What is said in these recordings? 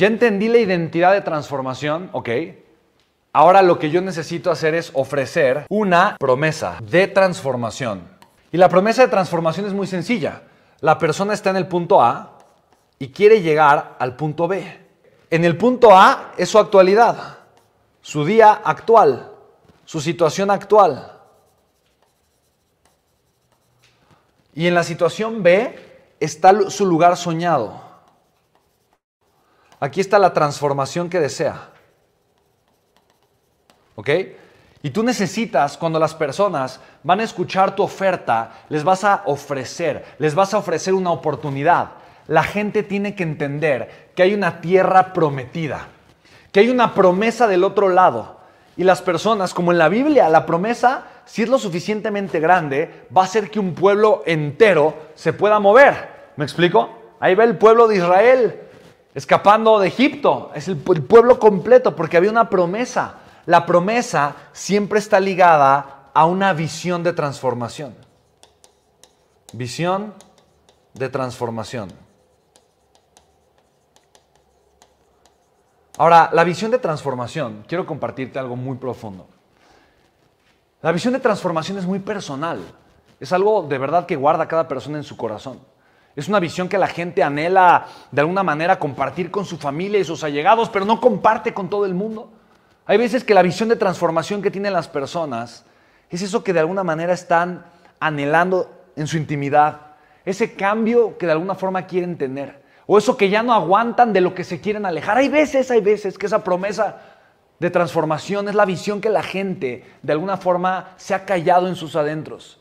Ya entendí la identidad de transformación, ok. Ahora lo que yo necesito hacer es ofrecer una promesa de transformación. Y la promesa de transformación es muy sencilla. La persona está en el punto A y quiere llegar al punto B. En el punto A es su actualidad, su día actual, su situación actual. Y en la situación B está su lugar soñado. Aquí está la transformación que desea. ¿Ok? Y tú necesitas, cuando las personas van a escuchar tu oferta, les vas a ofrecer, les vas a ofrecer una oportunidad. La gente tiene que entender que hay una tierra prometida, que hay una promesa del otro lado. Y las personas, como en la Biblia, la promesa, si es lo suficientemente grande, va a hacer que un pueblo entero se pueda mover. ¿Me explico? Ahí va el pueblo de Israel escapando de Egipto. Es el, pueblo completo porque había una promesa. La promesa siempre está ligada a una visión de transformación. Visión de transformación. Ahora, la visión de transformación, quiero compartirte algo muy profundo. La visión de transformación es muy personal. Es algo de verdad que guarda cada persona en su corazón. Es una visión que la gente anhela de alguna manera compartir con su familia y sus allegados, pero no comparte con todo el mundo. Hay veces que la visión de transformación que tienen las personas es eso que de alguna manera están anhelando en su intimidad, ese cambio que de alguna forma quieren tener, o eso que ya no aguantan de lo que se quieren alejar. Hay veces, hay veces que esa promesa de transformación es la visión que la gente de alguna forma se ha callado en sus adentros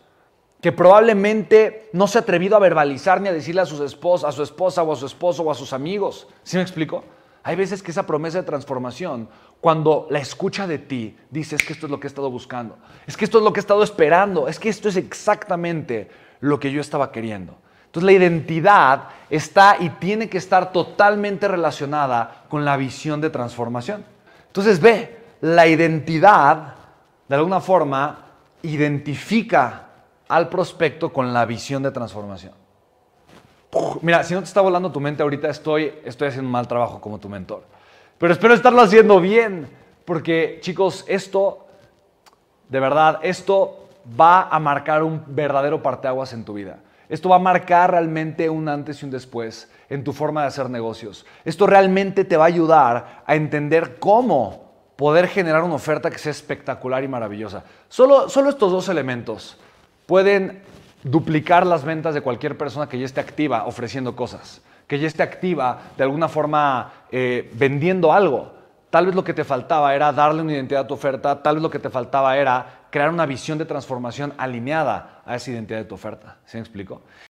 que probablemente no se ha atrevido a verbalizar ni a decirle a, sus esposas, a su esposa o a su esposo o a sus amigos. ¿Sí me explico? Hay veces que esa promesa de transformación, cuando la escucha de ti, dice, es que esto es lo que he estado buscando, es que esto es lo que he estado esperando, es que esto es exactamente lo que yo estaba queriendo. Entonces la identidad está y tiene que estar totalmente relacionada con la visión de transformación. Entonces ve, la identidad, de alguna forma, identifica al prospecto con la visión de transformación. Mira, si no te está volando tu mente ahorita, estoy, estoy haciendo un mal trabajo como tu mentor. Pero espero estarlo haciendo bien, porque chicos, esto, de verdad, esto va a marcar un verdadero parteaguas en tu vida. Esto va a marcar realmente un antes y un después en tu forma de hacer negocios. Esto realmente te va a ayudar a entender cómo poder generar una oferta que sea espectacular y maravillosa. Solo, solo estos dos elementos pueden duplicar las ventas de cualquier persona que ya esté activa ofreciendo cosas, que ya esté activa de alguna forma eh, vendiendo algo. Tal vez lo que te faltaba era darle una identidad a tu oferta, tal vez lo que te faltaba era crear una visión de transformación alineada a esa identidad de tu oferta. ¿Sí me explico?